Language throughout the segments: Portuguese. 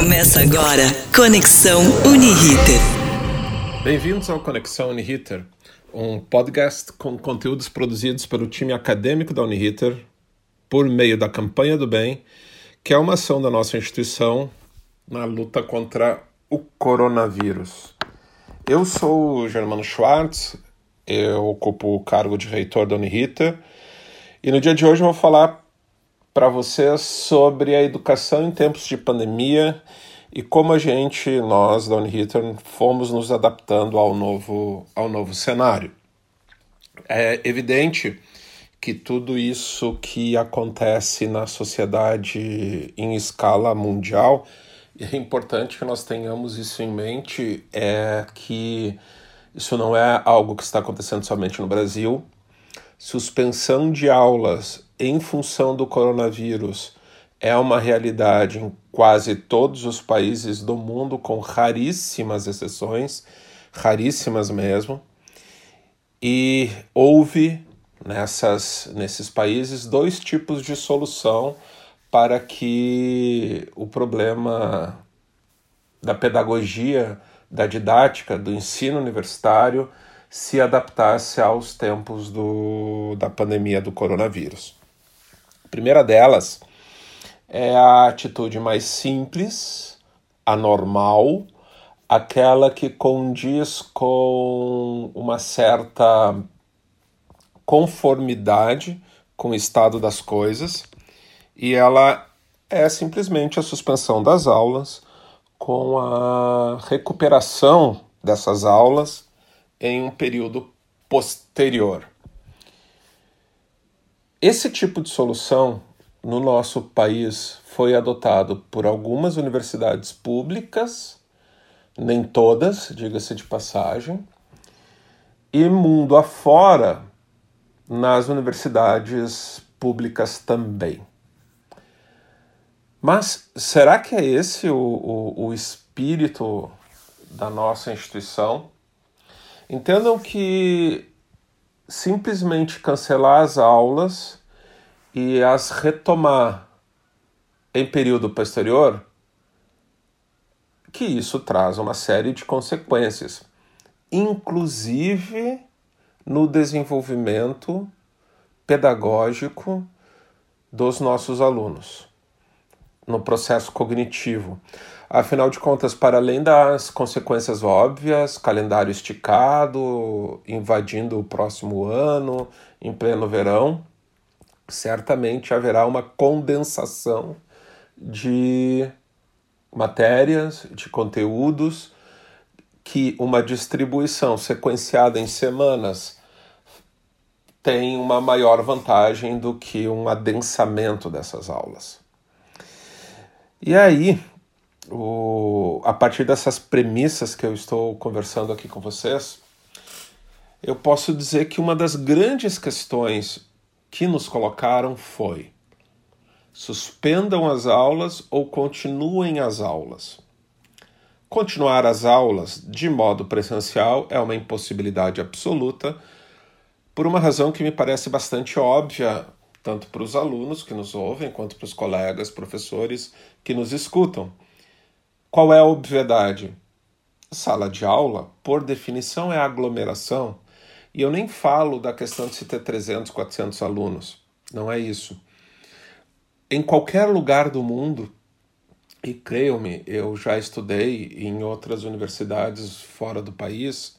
Começa agora Conexão Uniriter. Bem-vindos ao Conexão Uniriter, um podcast com conteúdos produzidos pelo time acadêmico da Uniriter por meio da Campanha do Bem, que é uma ação da nossa instituição na luta contra o coronavírus. Eu sou o Germano Schwartz, eu ocupo o cargo de reitor da Uniriter e no dia de hoje eu vou falar para vocês sobre a educação em tempos de pandemia e como a gente, nós da Uniriter, fomos nos adaptando ao novo, ao novo cenário. É evidente que tudo isso que acontece na sociedade em escala mundial, e é importante que nós tenhamos isso em mente, é que isso não é algo que está acontecendo somente no Brasil. Suspensão de aulas em função do coronavírus é uma realidade em quase todos os países do mundo, com raríssimas exceções, raríssimas mesmo. E houve nessas, nesses países dois tipos de solução para que o problema da pedagogia, da didática, do ensino universitário se adaptasse aos tempos do, da pandemia do coronavírus. Primeira delas é a atitude mais simples, anormal, aquela que condiz com uma certa conformidade com o estado das coisas, e ela é simplesmente a suspensão das aulas com a recuperação dessas aulas em um período posterior. Esse tipo de solução no nosso país foi adotado por algumas universidades públicas, nem todas, diga-se de passagem, e mundo afora, nas universidades públicas também. Mas será que é esse o, o, o espírito da nossa instituição? Entendam que simplesmente cancelar as aulas e as retomar em período posterior, que isso traz uma série de consequências, inclusive no desenvolvimento pedagógico dos nossos alunos, no processo cognitivo. Afinal de contas, para além das consequências óbvias, calendário esticado, invadindo o próximo ano, em pleno verão, certamente haverá uma condensação de matérias, de conteúdos, que uma distribuição sequenciada em semanas tem uma maior vantagem do que um adensamento dessas aulas. E aí, o, a partir dessas premissas que eu estou conversando aqui com vocês, eu posso dizer que uma das grandes questões que nos colocaram foi: suspendam as aulas ou continuem as aulas. Continuar as aulas de modo presencial é uma impossibilidade absoluta, por uma razão que me parece bastante óbvia, tanto para os alunos que nos ouvem, quanto para os colegas, professores que nos escutam. Qual é a obviedade? Sala de aula, por definição, é aglomeração. E eu nem falo da questão de se ter 300, 400 alunos. Não é isso. Em qualquer lugar do mundo, e creiam-me, eu já estudei em outras universidades fora do país,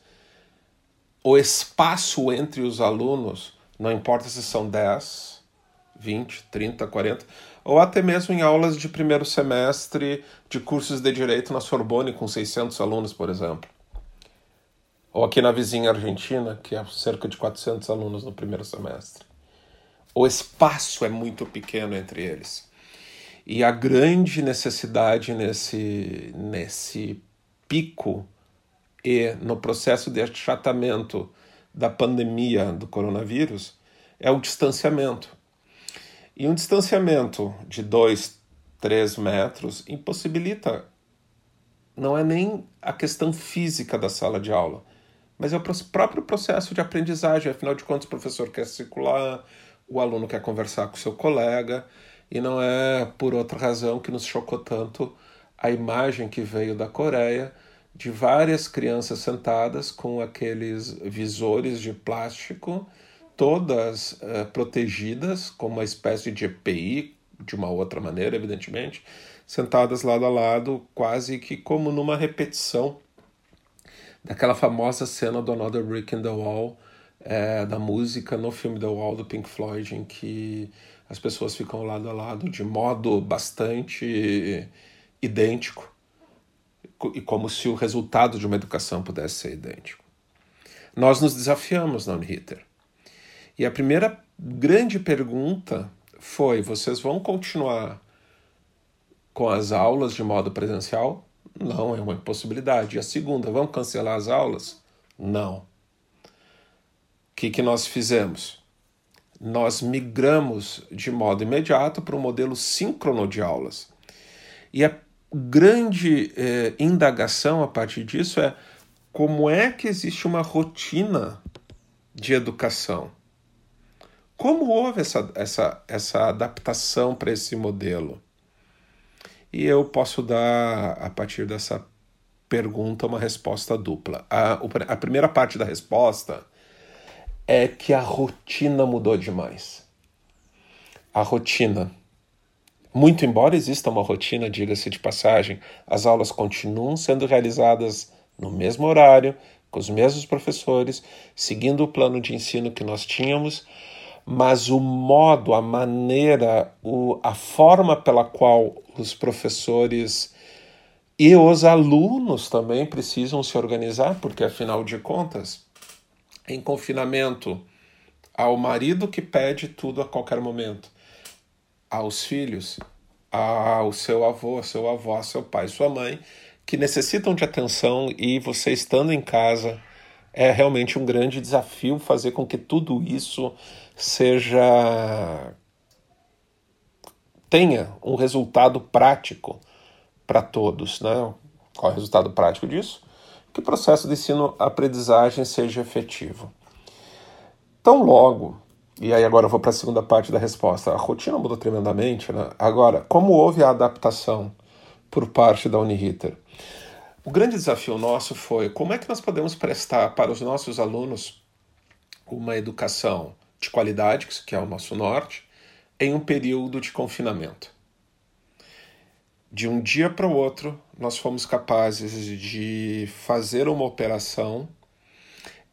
o espaço entre os alunos, não importa se são 10, 20, 30, 40, ou até mesmo em aulas de primeiro semestre de cursos de direito na Sorbonne com 600 alunos, por exemplo. Ou aqui na vizinha Argentina, que é cerca de 400 alunos no primeiro semestre. O espaço é muito pequeno entre eles. E a grande necessidade nesse, nesse pico e no processo de achatamento da pandemia do coronavírus é o distanciamento e um distanciamento de 2, 3 metros impossibilita, não é nem a questão física da sala de aula, mas é o próprio processo de aprendizagem. Afinal de contas, o professor quer circular, o aluno quer conversar com seu colega, e não é por outra razão que nos chocou tanto a imagem que veio da Coreia de várias crianças sentadas com aqueles visores de plástico, todas uh, protegidas com uma espécie de EPI, de uma outra maneira, evidentemente, sentadas lado a lado, quase que como numa repetição daquela famosa cena do Another Brick in the Wall, é, da música no filme The Wall do Pink Floyd, em que as pessoas ficam lado a lado de modo bastante idêntico e como se o resultado de uma educação pudesse ser idêntico. Nós nos desafiamos na Unhitter. E a primeira grande pergunta foi: vocês vão continuar com as aulas de modo presencial? Não, é uma impossibilidade. E a segunda, vamos cancelar as aulas? Não. O que, que nós fizemos? Nós migramos de modo imediato para um modelo síncrono de aulas. E a grande eh, indagação a partir disso é como é que existe uma rotina de educação? Como houve essa, essa, essa adaptação para esse modelo? E eu posso dar, a partir dessa pergunta, uma resposta dupla. A, a primeira parte da resposta é que a rotina mudou demais. A rotina. Muito embora exista uma rotina, diga-se de passagem, as aulas continuam sendo realizadas no mesmo horário, com os mesmos professores, seguindo o plano de ensino que nós tínhamos, mas o modo, a maneira, o, a forma pela qual os professores e os alunos também precisam se organizar, porque afinal de contas, em confinamento, ao marido que pede tudo a qualquer momento, aos filhos, ao seu avô, seu avó, seu pai, sua mãe, que necessitam de atenção e você estando em casa é realmente um grande desafio fazer com que tudo isso seja tenha um resultado prático para todos, né? Qual é o resultado prático disso? Que o processo de ensino-aprendizagem seja efetivo. Tão logo, e aí agora eu vou para a segunda parte da resposta, a rotina mudou tremendamente, né? Agora, como houve a adaptação por parte da Uniriter? O grande desafio nosso foi como é que nós podemos prestar para os nossos alunos uma educação de qualidade, que é o nosso norte, em um período de confinamento. De um dia para o outro, nós fomos capazes de fazer uma operação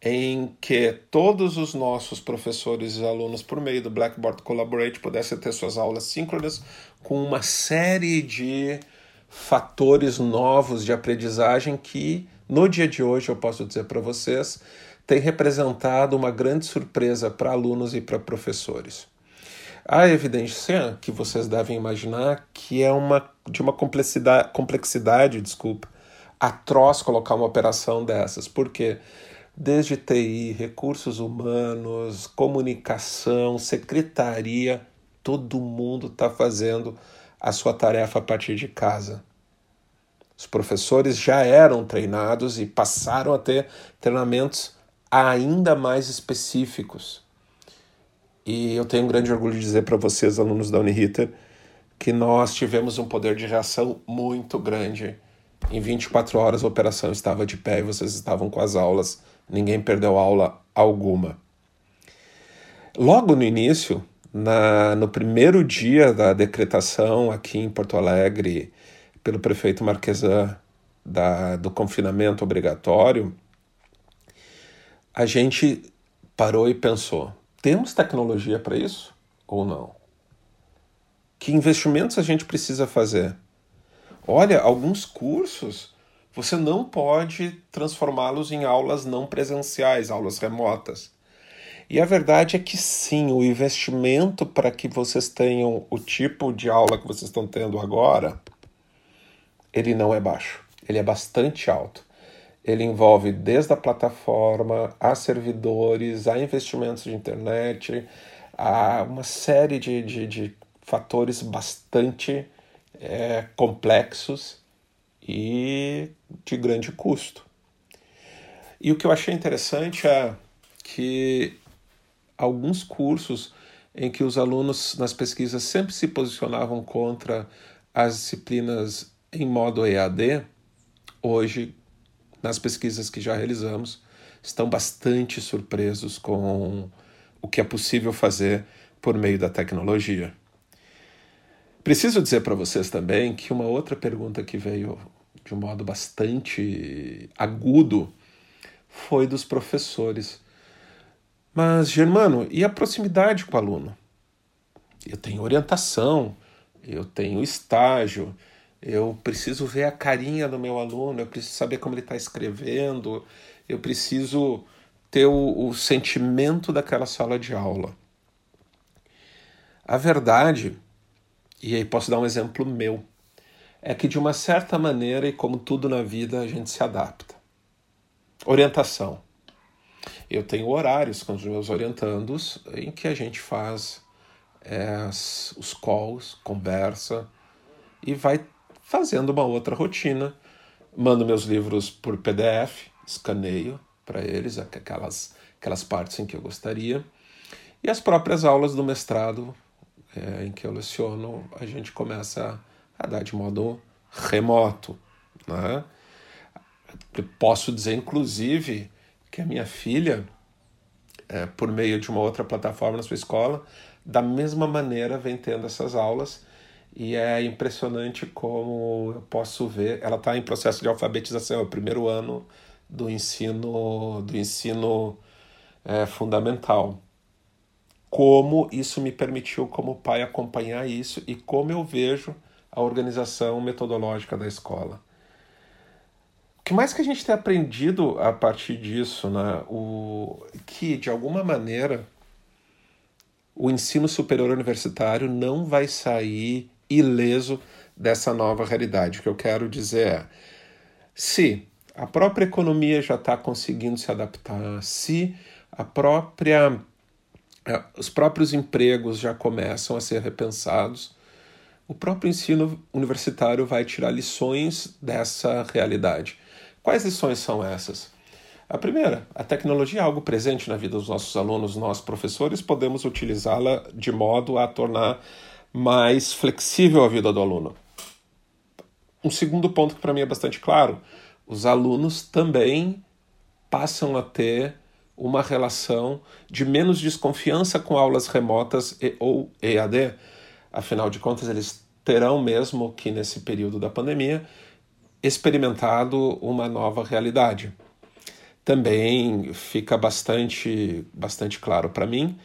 em que todos os nossos professores e alunos, por meio do Blackboard Collaborate, pudessem ter suas aulas síncronas com uma série de fatores novos de aprendizagem que, no dia de hoje, eu posso dizer para vocês, tem representado uma grande surpresa para alunos e para professores. A evidência que vocês devem imaginar que é uma de uma complexidade, complexidade desculpa, atroz colocar uma operação dessas, porque desde TI, recursos humanos, comunicação, secretaria, todo mundo está fazendo a sua tarefa a partir de casa. Os professores já eram treinados e passaram a ter treinamentos ainda mais específicos. E eu tenho um grande orgulho de dizer para vocês, alunos da Uniriter, que nós tivemos um poder de reação muito grande. Em 24 horas a operação estava de pé e vocês estavam com as aulas, ninguém perdeu aula alguma. Logo no início, na, no primeiro dia da decretação aqui em Porto Alegre pelo prefeito Marquesan da, do confinamento obrigatório, a gente parou e pensou: temos tecnologia para isso ou não? Que investimentos a gente precisa fazer? Olha, alguns cursos você não pode transformá-los em aulas não presenciais, aulas remotas. E a verdade é que sim, o investimento para que vocês tenham o tipo de aula que vocês estão tendo agora, ele não é baixo, ele é bastante alto. Ele envolve desde a plataforma, a servidores, a investimentos de internet, a uma série de, de, de fatores bastante é, complexos e de grande custo. E o que eu achei interessante é que alguns cursos em que os alunos nas pesquisas sempre se posicionavam contra as disciplinas em modo EAD, hoje, nas pesquisas que já realizamos, estão bastante surpresos com o que é possível fazer por meio da tecnologia. Preciso dizer para vocês também que uma outra pergunta que veio de um modo bastante agudo foi dos professores. Mas, Germano, e a proximidade com o aluno? Eu tenho orientação, eu tenho estágio, eu preciso ver a carinha do meu aluno, eu preciso saber como ele está escrevendo, eu preciso ter o, o sentimento daquela sala de aula. A verdade, e aí posso dar um exemplo meu, é que de uma certa maneira, e como tudo na vida, a gente se adapta. Orientação. Eu tenho horários com os meus orientandos em que a gente faz é, os calls, conversa e vai fazendo uma outra rotina. Mando meus livros por PDF, escaneio para eles aquelas, aquelas partes em que eu gostaria. E as próprias aulas do mestrado é, em que eu leciono, a gente começa a dar de modo remoto. Né? Posso dizer, inclusive, que a minha filha, é, por meio de uma outra plataforma na sua escola, da mesma maneira vem tendo essas aulas e é impressionante como eu posso ver. Ela está em processo de alfabetização, é o primeiro ano do ensino do ensino é, fundamental. Como isso me permitiu, como pai, acompanhar isso e como eu vejo a organização metodológica da escola. O que mais que a gente tem aprendido a partir disso, né? O que de alguma maneira o ensino superior universitário não vai sair ileso dessa nova realidade. O que eu quero dizer é: se a própria economia já está conseguindo se adaptar, se a própria é, os próprios empregos já começam a ser repensados, o próprio ensino universitário vai tirar lições dessa realidade. Quais lições são essas? A primeira, a tecnologia é algo presente na vida dos nossos alunos, nós professores podemos utilizá-la de modo a tornar mais flexível a vida do aluno. Um segundo ponto que para mim é bastante claro, os alunos também passam a ter uma relação de menos desconfiança com aulas remotas e, ou EAD. Afinal de contas, eles terão mesmo que nesse período da pandemia experimentado uma nova realidade também fica bastante, bastante claro para mim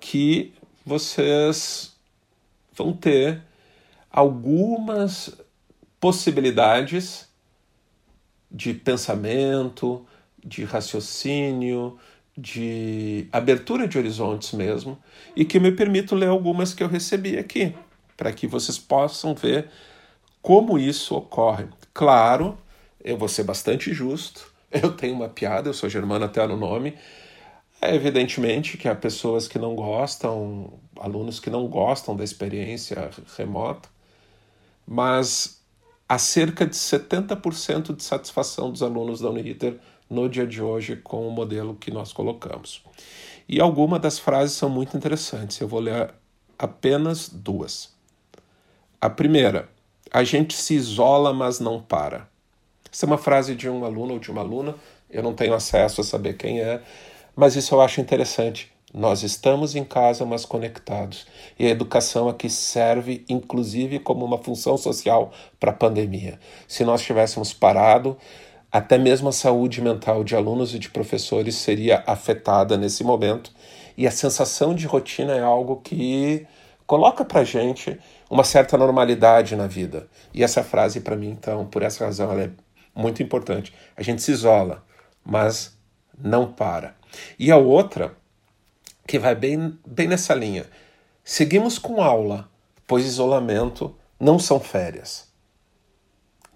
que vocês vão ter algumas possibilidades de pensamento, de raciocínio, de abertura de horizontes mesmo, e que me permito ler algumas que eu recebi aqui, para que vocês possam ver como isso ocorre. Claro, eu vou ser bastante justo, eu tenho uma piada, eu sou germano até no nome. É evidentemente que há pessoas que não gostam, alunos que não gostam da experiência remota, mas há cerca de 70% de satisfação dos alunos da Uniriter no dia de hoje com o modelo que nós colocamos. E algumas das frases são muito interessantes, eu vou ler apenas duas. A primeira, a gente se isola, mas não para. Essa é uma frase de um aluno ou de uma aluna, eu não tenho acesso a saber quem é, mas isso eu acho interessante. Nós estamos em casa, mas conectados. E a educação aqui serve, inclusive, como uma função social para a pandemia. Se nós tivéssemos parado, até mesmo a saúde mental de alunos e de professores seria afetada nesse momento. E a sensação de rotina é algo que coloca para gente uma certa normalidade na vida. E essa frase, para mim, então, por essa razão, ela é muito importante. A gente se isola, mas não para. E a outra, que vai bem, bem nessa linha. Seguimos com aula, pois isolamento não são férias.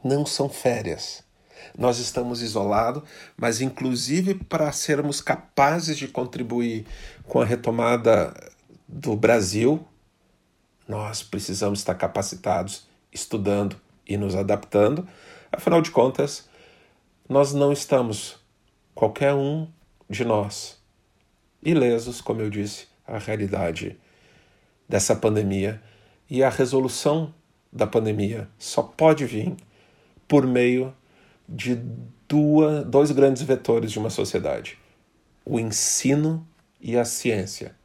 Não são férias. Nós estamos isolados, mas inclusive para sermos capazes de contribuir com a retomada do Brasil, nós precisamos estar capacitados, estudando e nos adaptando Afinal de contas, nós não estamos, qualquer um de nós, ilesos, como eu disse, à realidade dessa pandemia. E a resolução da pandemia só pode vir por meio de duas, dois grandes vetores de uma sociedade: o ensino e a ciência.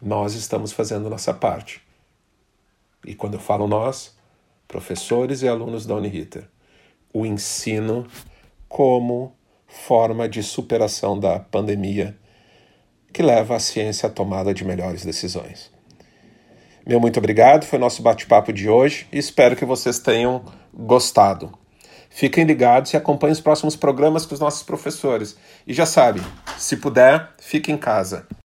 Nós estamos fazendo nossa parte. E quando eu falo nós, professores e alunos da Uniriter, o ensino como forma de superação da pandemia que leva a ciência à tomada de melhores decisões. Meu muito obrigado, foi nosso bate-papo de hoje e espero que vocês tenham gostado. Fiquem ligados e acompanhem os próximos programas com os nossos professores. E já sabe, se puder, fique em casa.